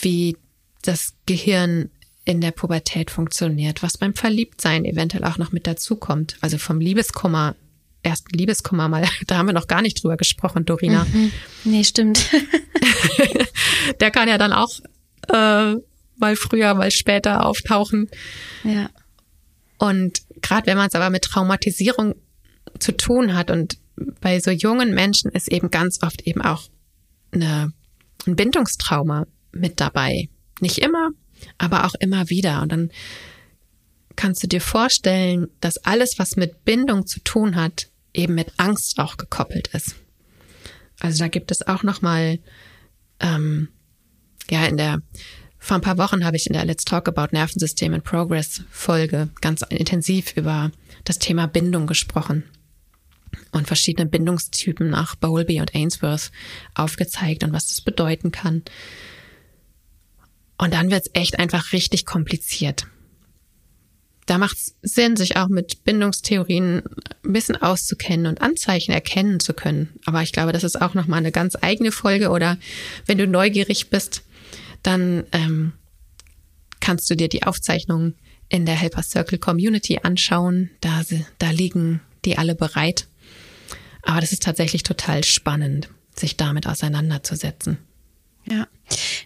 wie das Gehirn in der Pubertät funktioniert, was beim Verliebtsein eventuell auch noch mit dazukommt. Also vom Liebeskummer ersten Liebeskummer mal, da haben wir noch gar nicht drüber gesprochen, Dorina. Mhm. Nee, stimmt. Der kann ja dann auch äh, mal früher, mal später auftauchen. Ja. Und gerade wenn man es aber mit Traumatisierung zu tun hat und bei so jungen Menschen ist eben ganz oft eben auch eine, ein Bindungstrauma mit dabei. Nicht immer, aber auch immer wieder. Und dann kannst du dir vorstellen, dass alles, was mit Bindung zu tun hat, eben mit Angst auch gekoppelt ist. Also da gibt es auch noch mal, ähm, ja, in der vor ein paar Wochen habe ich in der Let's Talk About Nervensystem in Progress Folge ganz intensiv über das Thema Bindung gesprochen und verschiedene Bindungstypen nach Bowlby und Ainsworth aufgezeigt und was das bedeuten kann. Und dann wird es echt einfach richtig kompliziert da macht es Sinn, sich auch mit Bindungstheorien ein bisschen auszukennen und Anzeichen erkennen zu können. Aber ich glaube, das ist auch nochmal eine ganz eigene Folge. Oder wenn du neugierig bist, dann ähm, kannst du dir die Aufzeichnungen in der Helper Circle Community anschauen. Da, da liegen die alle bereit. Aber das ist tatsächlich total spannend, sich damit auseinanderzusetzen. Ja.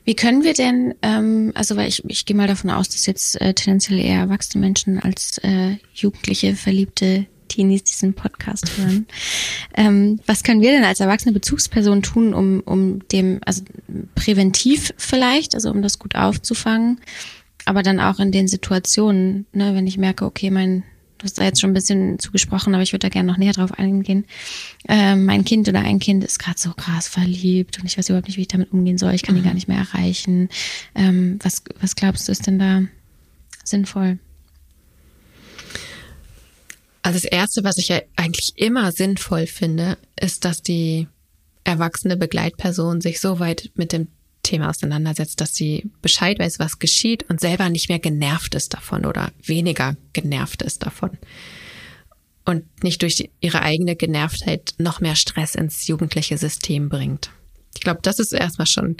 Wie können wir denn, ähm, also weil ich, ich gehe mal davon aus, dass jetzt äh, tendenziell eher erwachsene Menschen als äh, Jugendliche, verliebte Teenies diesen Podcast hören. ähm, was können wir denn als erwachsene Bezugsperson tun, um, um dem, also präventiv vielleicht, also um das gut aufzufangen, aber dann auch in den Situationen, ne, wenn ich merke, okay, mein Du hast da jetzt schon ein bisschen zugesprochen, aber ich würde da gerne noch näher drauf eingehen. Ähm, mein Kind oder ein Kind ist gerade so krass verliebt und ich weiß überhaupt nicht, wie ich damit umgehen soll. Ich kann mhm. die gar nicht mehr erreichen. Ähm, was, was glaubst du, ist denn da sinnvoll? Also das Erste, was ich ja eigentlich immer sinnvoll finde, ist, dass die erwachsene Begleitperson sich so weit mit dem Thema auseinandersetzt, dass sie Bescheid weiß, was geschieht und selber nicht mehr genervt ist davon oder weniger genervt ist davon. Und nicht durch ihre eigene Genervtheit noch mehr Stress ins jugendliche System bringt. Ich glaube, das ist erstmal schon,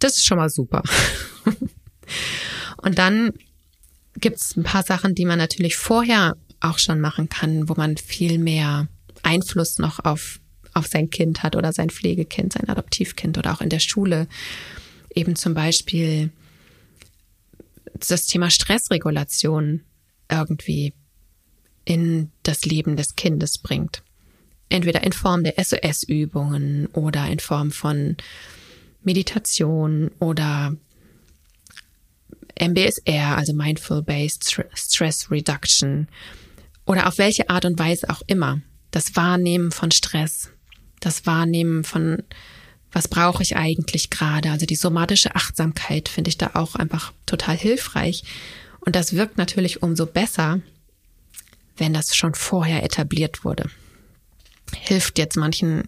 das ist schon mal super. und dann gibt es ein paar Sachen, die man natürlich vorher auch schon machen kann, wo man viel mehr Einfluss noch auf auf sein Kind hat oder sein Pflegekind, sein Adoptivkind oder auch in der Schule. Eben zum Beispiel das Thema Stressregulation irgendwie in das Leben des Kindes bringt. Entweder in Form der SOS-Übungen oder in Form von Meditation oder MBSR, also Mindful Based Stress Reduction oder auf welche Art und Weise auch immer. Das Wahrnehmen von Stress, das Wahrnehmen von, was brauche ich eigentlich gerade. Also die somatische Achtsamkeit finde ich da auch einfach total hilfreich. Und das wirkt natürlich umso besser, wenn das schon vorher etabliert wurde. Hilft jetzt manchen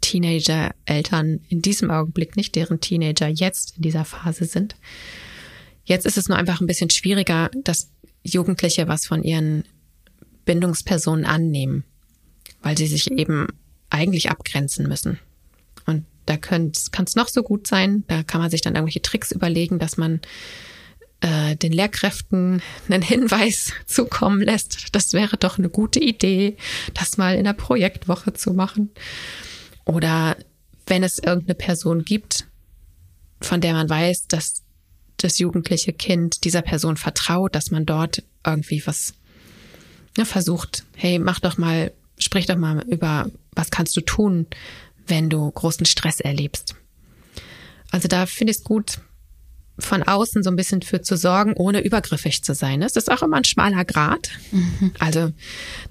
Teenager-Eltern in diesem Augenblick nicht, deren Teenager jetzt in dieser Phase sind. Jetzt ist es nur einfach ein bisschen schwieriger, dass Jugendliche was von ihren Bindungspersonen annehmen, weil sie sich eben eigentlich abgrenzen müssen. Und da kann es noch so gut sein, da kann man sich dann irgendwelche Tricks überlegen, dass man äh, den Lehrkräften einen Hinweis zukommen lässt. Das wäre doch eine gute Idee, das mal in der Projektwoche zu machen. Oder wenn es irgendeine Person gibt, von der man weiß, dass das jugendliche Kind dieser Person vertraut, dass man dort irgendwie was ja, versucht, hey, mach doch mal sprich doch mal über, was kannst du tun, wenn du großen Stress erlebst. Also da finde ich es gut, von außen so ein bisschen für zu sorgen, ohne übergriffig zu sein. Das ist auch immer ein schmaler Grad. Mhm. Also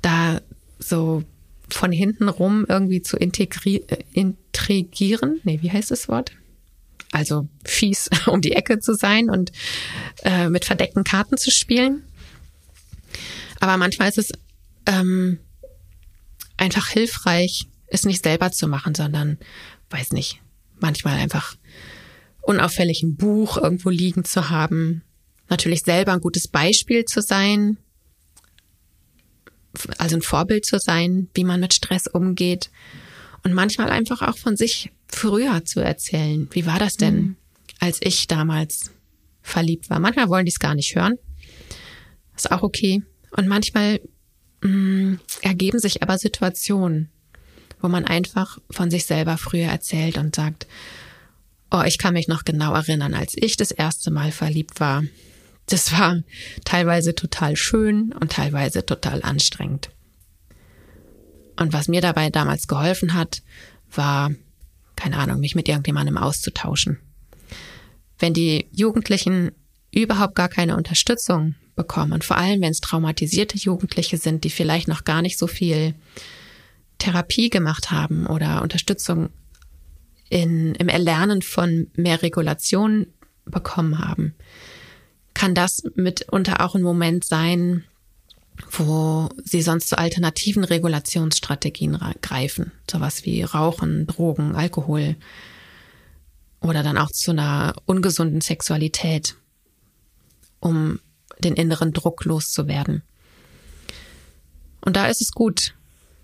da so von hinten rum irgendwie zu integri äh, intrigieren. Nee, wie heißt das Wort? Also fies um die Ecke zu sein und äh, mit verdeckten Karten zu spielen. Aber manchmal ist es ähm, einfach hilfreich, es nicht selber zu machen, sondern, weiß nicht, manchmal einfach unauffällig ein Buch irgendwo liegen zu haben, natürlich selber ein gutes Beispiel zu sein, also ein Vorbild zu sein, wie man mit Stress umgeht und manchmal einfach auch von sich früher zu erzählen. Wie war das denn, mhm. als ich damals verliebt war? Manchmal wollen die es gar nicht hören. Ist auch okay. Und manchmal mh, mm, ergeben sich aber Situationen, wo man einfach von sich selber früher erzählt und sagt, oh, ich kann mich noch genau erinnern, als ich das erste Mal verliebt war. Das war teilweise total schön und teilweise total anstrengend. Und was mir dabei damals geholfen hat, war, keine Ahnung, mich mit irgendjemandem auszutauschen. Wenn die Jugendlichen überhaupt gar keine Unterstützung bekommen. Und vor allem, wenn es traumatisierte Jugendliche sind, die vielleicht noch gar nicht so viel Therapie gemacht haben oder Unterstützung in, im Erlernen von mehr Regulation bekommen haben, kann das mitunter auch ein Moment sein, wo sie sonst zu alternativen Regulationsstrategien greifen. Sowas wie Rauchen, Drogen, Alkohol oder dann auch zu einer ungesunden Sexualität, um den inneren Druck loszuwerden. Und da ist es gut,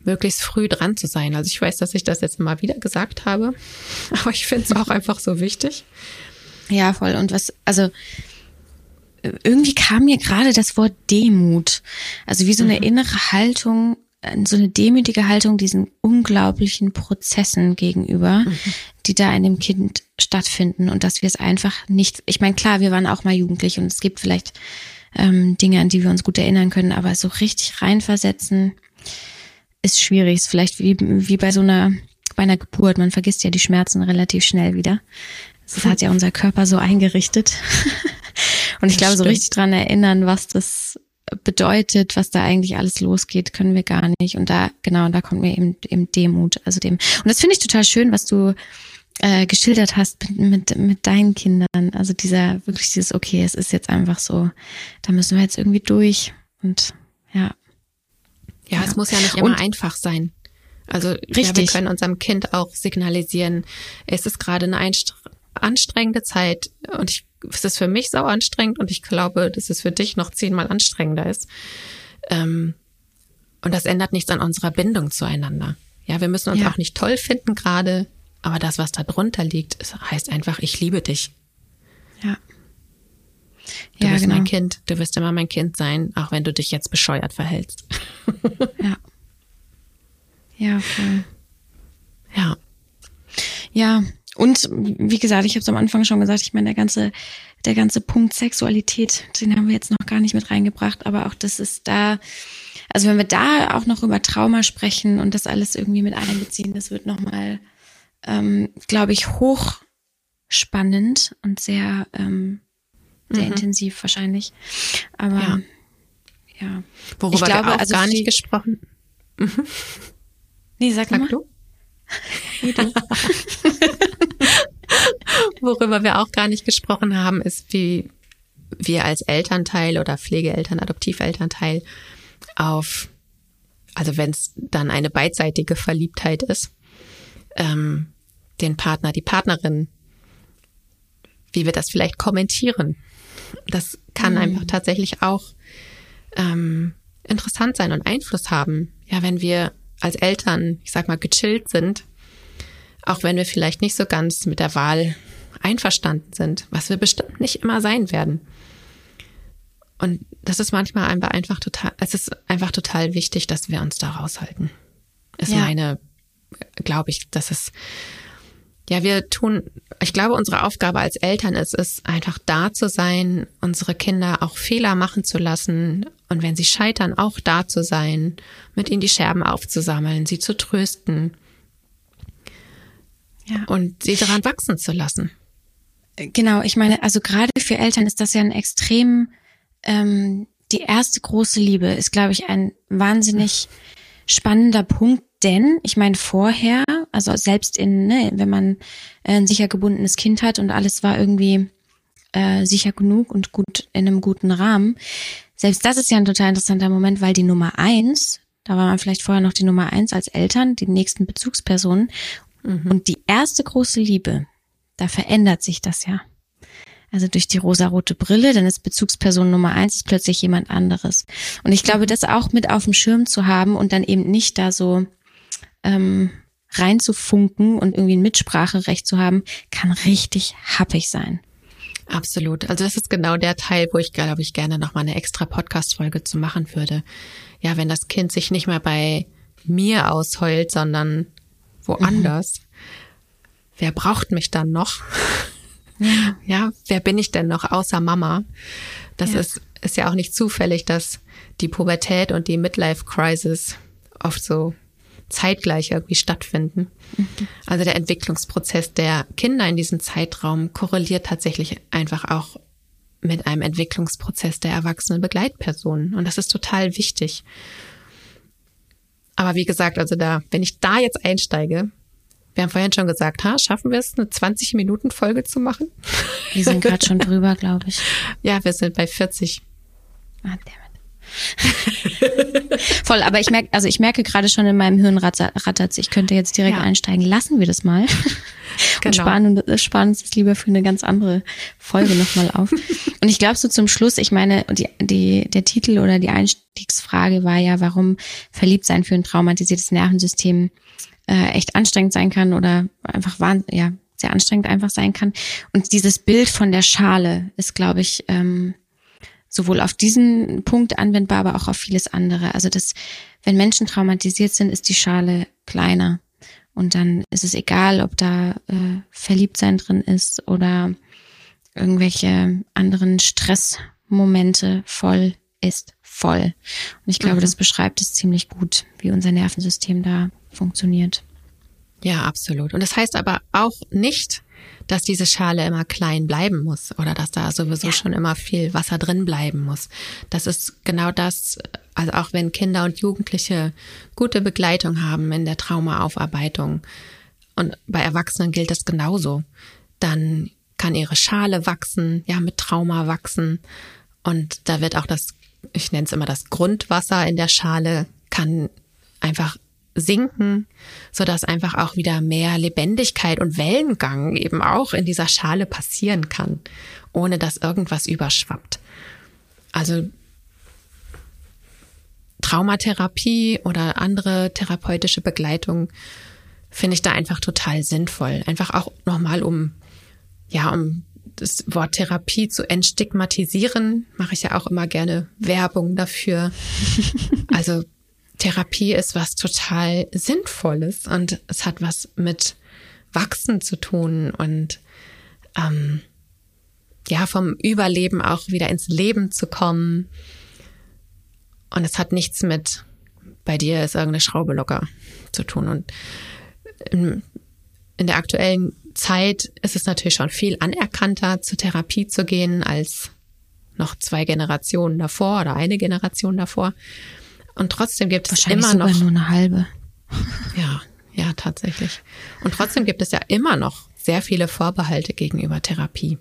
möglichst früh dran zu sein. Also ich weiß, dass ich das jetzt mal wieder gesagt habe, aber ich finde es auch einfach so wichtig. Ja, voll. Und was, also irgendwie kam mir gerade das Wort Demut. Also wie so eine mhm. innere Haltung, so eine demütige Haltung diesen unglaublichen Prozessen gegenüber, mhm. die da in dem Kind stattfinden und dass wir es einfach nicht, ich meine, klar, wir waren auch mal jugendlich und es gibt vielleicht ähm, Dinge, an die wir uns gut erinnern können, aber so richtig reinversetzen ist schwierig. Ist vielleicht wie, wie bei so einer, bei einer Geburt. Man vergisst ja die Schmerzen relativ schnell wieder. Das hat ja unser Körper so eingerichtet. Und ich das glaube, stimmt. so richtig dran erinnern, was das bedeutet, was da eigentlich alles losgeht, können wir gar nicht. Und da, genau, da kommt mir eben, eben Demut, also dem. Und das finde ich total schön, was du äh, geschildert hast mit, mit, mit deinen Kindern. Also dieser, wirklich dieses, okay, es ist jetzt einfach so, da müssen wir jetzt irgendwie durch. Und ja. Ja, ja. es muss ja nicht immer Und, einfach sein. Also Richtig. Ja, wir können unserem Kind auch signalisieren, es ist gerade eine anstrengende Zeit und ich, es ist für mich sau anstrengend und ich glaube, dass es für dich noch zehnmal anstrengender ist. Ähm, und das ändert nichts an unserer Bindung zueinander. Ja, wir müssen uns ja. auch nicht toll finden gerade, aber das, was da drunter liegt, heißt einfach, ich liebe dich. Ja. Du ja, bist genau. mein Kind, du wirst immer mein Kind sein, auch wenn du dich jetzt bescheuert verhältst. ja. Ja, voll. Ja. Ja, und wie gesagt, ich habe es am Anfang schon gesagt, ich meine, der ganze, der ganze Punkt Sexualität, den haben wir jetzt noch gar nicht mit reingebracht, aber auch das ist da, also wenn wir da auch noch über Trauma sprechen und das alles irgendwie mit einbeziehen, das wird nochmal, ähm, glaube ich, hochspannend und sehr, ähm, sehr mhm. intensiv wahrscheinlich. Aber ja. ja. Worüber ich glaube, wir auch also gar nicht gesprochen. Mhm. Nee, sag, sag mal. du. Worüber wir auch gar nicht gesprochen haben, ist, wie wir als Elternteil oder Pflegeeltern, Adoptivelternteil auf, also wenn es dann eine beidseitige Verliebtheit ist, ähm, den Partner, die Partnerin, wie wir das vielleicht kommentieren. Das kann mhm. einfach tatsächlich auch ähm, interessant sein und Einfluss haben. Ja, wenn wir als Eltern, ich sag mal, gechillt sind, auch wenn wir vielleicht nicht so ganz mit der Wahl einverstanden sind, was wir bestimmt nicht immer sein werden. Und das ist manchmal einfach total, es ist einfach total wichtig, dass wir uns da raushalten. Ist ja. meine, glaube ich, dass es, ja, wir tun, ich glaube, unsere Aufgabe als Eltern ist es, einfach da zu sein, unsere Kinder auch Fehler machen zu lassen und wenn sie scheitern, auch da zu sein, mit ihnen die Scherben aufzusammeln, sie zu trösten ja. und sie daran wachsen zu lassen. Genau, ich meine, also gerade für Eltern ist das ja ein extrem, ähm, die erste große Liebe ist, glaube ich, ein wahnsinnig spannender Punkt, denn ich meine vorher, also selbst in, ne, wenn man ein sicher gebundenes Kind hat und alles war irgendwie äh, sicher genug und gut in einem guten Rahmen, selbst das ist ja ein total interessanter Moment, weil die Nummer eins, da war man vielleicht vorher noch die Nummer eins als Eltern, die nächsten Bezugspersonen mhm. und die erste große Liebe, da verändert sich das ja. Also durch die rosarote Brille, dann ist Bezugsperson Nummer eins ist plötzlich jemand anderes. Und ich glaube, das auch mit auf dem Schirm zu haben und dann eben nicht da so ähm, reinzufunken und irgendwie ein Mitspracherecht zu haben, kann richtig happig sein. Absolut. Also das ist genau der Teil, wo ich, glaube ich, gerne noch mal eine extra Podcast-Folge zu machen würde. Ja, wenn das Kind sich nicht mehr bei mir ausheult, sondern woanders. Mhm wer braucht mich dann noch? Ja. ja, wer bin ich denn noch außer Mama? Das ja. ist, ist ja auch nicht zufällig, dass die Pubertät und die Midlife Crisis oft so zeitgleich irgendwie stattfinden. Also der Entwicklungsprozess der Kinder in diesem Zeitraum korreliert tatsächlich einfach auch mit einem Entwicklungsprozess der erwachsenen Begleitpersonen. Und das ist total wichtig. Aber wie gesagt, also da, wenn ich da jetzt einsteige, wir haben vorhin schon gesagt, ha, schaffen wir es, eine 20-Minuten-Folge zu machen? Wir sind gerade schon drüber, glaube ich. Ja, wir sind bei 40. Ah, damit. Voll, aber ich merke, also ich merke gerade schon in meinem Hirn rattert ich könnte jetzt direkt ja. einsteigen. Lassen wir das mal und genau. sparen, sparen uns das lieber für eine ganz andere Folge nochmal auf. und ich glaube so zum Schluss, ich meine, die, die, der Titel oder die Einstiegsfrage war ja, warum verliebt sein für ein traumatisiertes Nervensystem äh, echt anstrengend sein kann oder einfach wahn, ja, sehr anstrengend einfach sein kann. Und dieses Bild von der Schale ist, glaube ich, ähm, sowohl auf diesen Punkt anwendbar, aber auch auf vieles andere. Also das, wenn Menschen traumatisiert sind, ist die Schale kleiner. Und dann ist es egal, ob da äh, Verliebtsein drin ist oder irgendwelche anderen Stressmomente voll ist voll. Und ich glaube, mhm. das beschreibt es ziemlich gut, wie unser Nervensystem da funktioniert. Ja, absolut. Und das heißt aber auch nicht, dass diese Schale immer klein bleiben muss oder dass da sowieso ja. schon immer viel Wasser drin bleiben muss. Das ist genau das, also auch wenn Kinder und Jugendliche gute Begleitung haben in der Traumaaufarbeitung und bei Erwachsenen gilt das genauso, dann kann ihre Schale wachsen, ja, mit Trauma wachsen und da wird auch das, ich nenne es immer das Grundwasser in der Schale, kann einfach sinken, so dass einfach auch wieder mehr Lebendigkeit und Wellengang eben auch in dieser Schale passieren kann, ohne dass irgendwas überschwappt. Also Traumatherapie oder andere therapeutische Begleitung finde ich da einfach total sinnvoll. Einfach auch nochmal um, ja, um das Wort Therapie zu entstigmatisieren, mache ich ja auch immer gerne Werbung dafür. Also Therapie ist was total Sinnvolles und es hat was mit Wachsen zu tun und ähm, ja, vom Überleben auch wieder ins Leben zu kommen. Und es hat nichts mit, bei dir ist irgendeine Schraube locker zu tun. Und in, in der aktuellen Zeit ist es natürlich schon viel anerkannter, zur Therapie zu gehen, als noch zwei Generationen davor oder eine Generation davor. Und trotzdem gibt es immer noch. nur eine halbe. Ja, ja, tatsächlich. Und trotzdem gibt es ja immer noch sehr viele Vorbehalte gegenüber Therapie.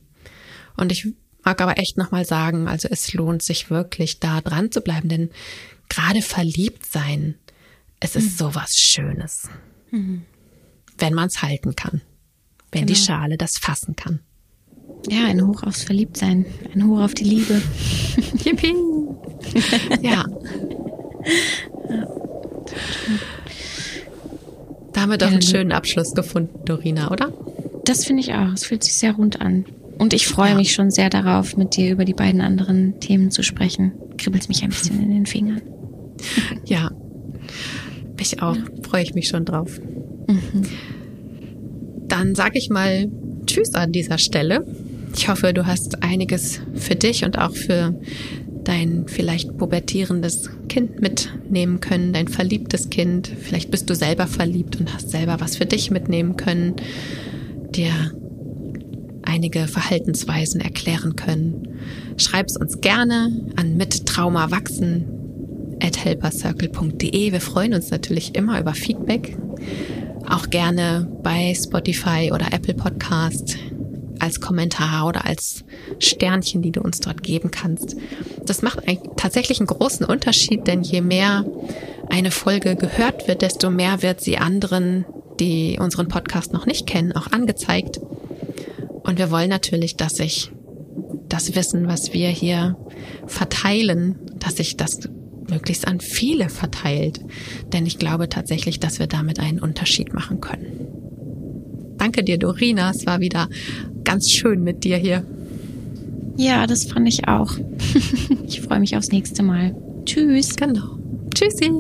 Und ich mag aber echt nochmal sagen, also es lohnt sich wirklich da dran zu bleiben, denn gerade verliebt sein, es ist mhm. sowas Schönes. Mhm. Wenn man es halten kann. Wenn genau. die Schale das fassen kann. Ja, ein Hoch aufs Verliebtsein, ein Hoch auf die Liebe. Yippie! ja. Da haben wir doch einen schönen Abschluss gefunden, Dorina, oder? Das finde ich auch. Es fühlt sich sehr rund an. Und ich freue ja. mich schon sehr darauf, mit dir über die beiden anderen Themen zu sprechen. Kribbelt mich ein bisschen in den Fingern. Ja, mich auch. Ja. Freue ich mich schon drauf. Mhm. Dann sage ich mal Tschüss an dieser Stelle. Ich hoffe, du hast einiges für dich und auch für dein vielleicht pubertierendes Kind mitnehmen können, dein verliebtes Kind. Vielleicht bist du selber verliebt und hast selber was für dich mitnehmen können, dir einige Verhaltensweisen erklären können. Schreib's uns gerne an mittraumawachsen at helpercircle.de. Wir freuen uns natürlich immer über Feedback. Auch gerne bei Spotify oder Apple Podcast als Kommentar oder als Sternchen, die du uns dort geben kannst. Das macht tatsächlich einen großen Unterschied, denn je mehr eine Folge gehört wird, desto mehr wird sie anderen, die unseren Podcast noch nicht kennen, auch angezeigt. Und wir wollen natürlich, dass sich das Wissen, was wir hier verteilen, dass sich das möglichst an viele verteilt. Denn ich glaube tatsächlich, dass wir damit einen Unterschied machen können. Danke dir, Dorina. Es war wieder ganz schön mit dir hier. Ja, das fand ich auch. ich freue mich aufs nächste Mal. Tschüss. Genau. Tschüssi.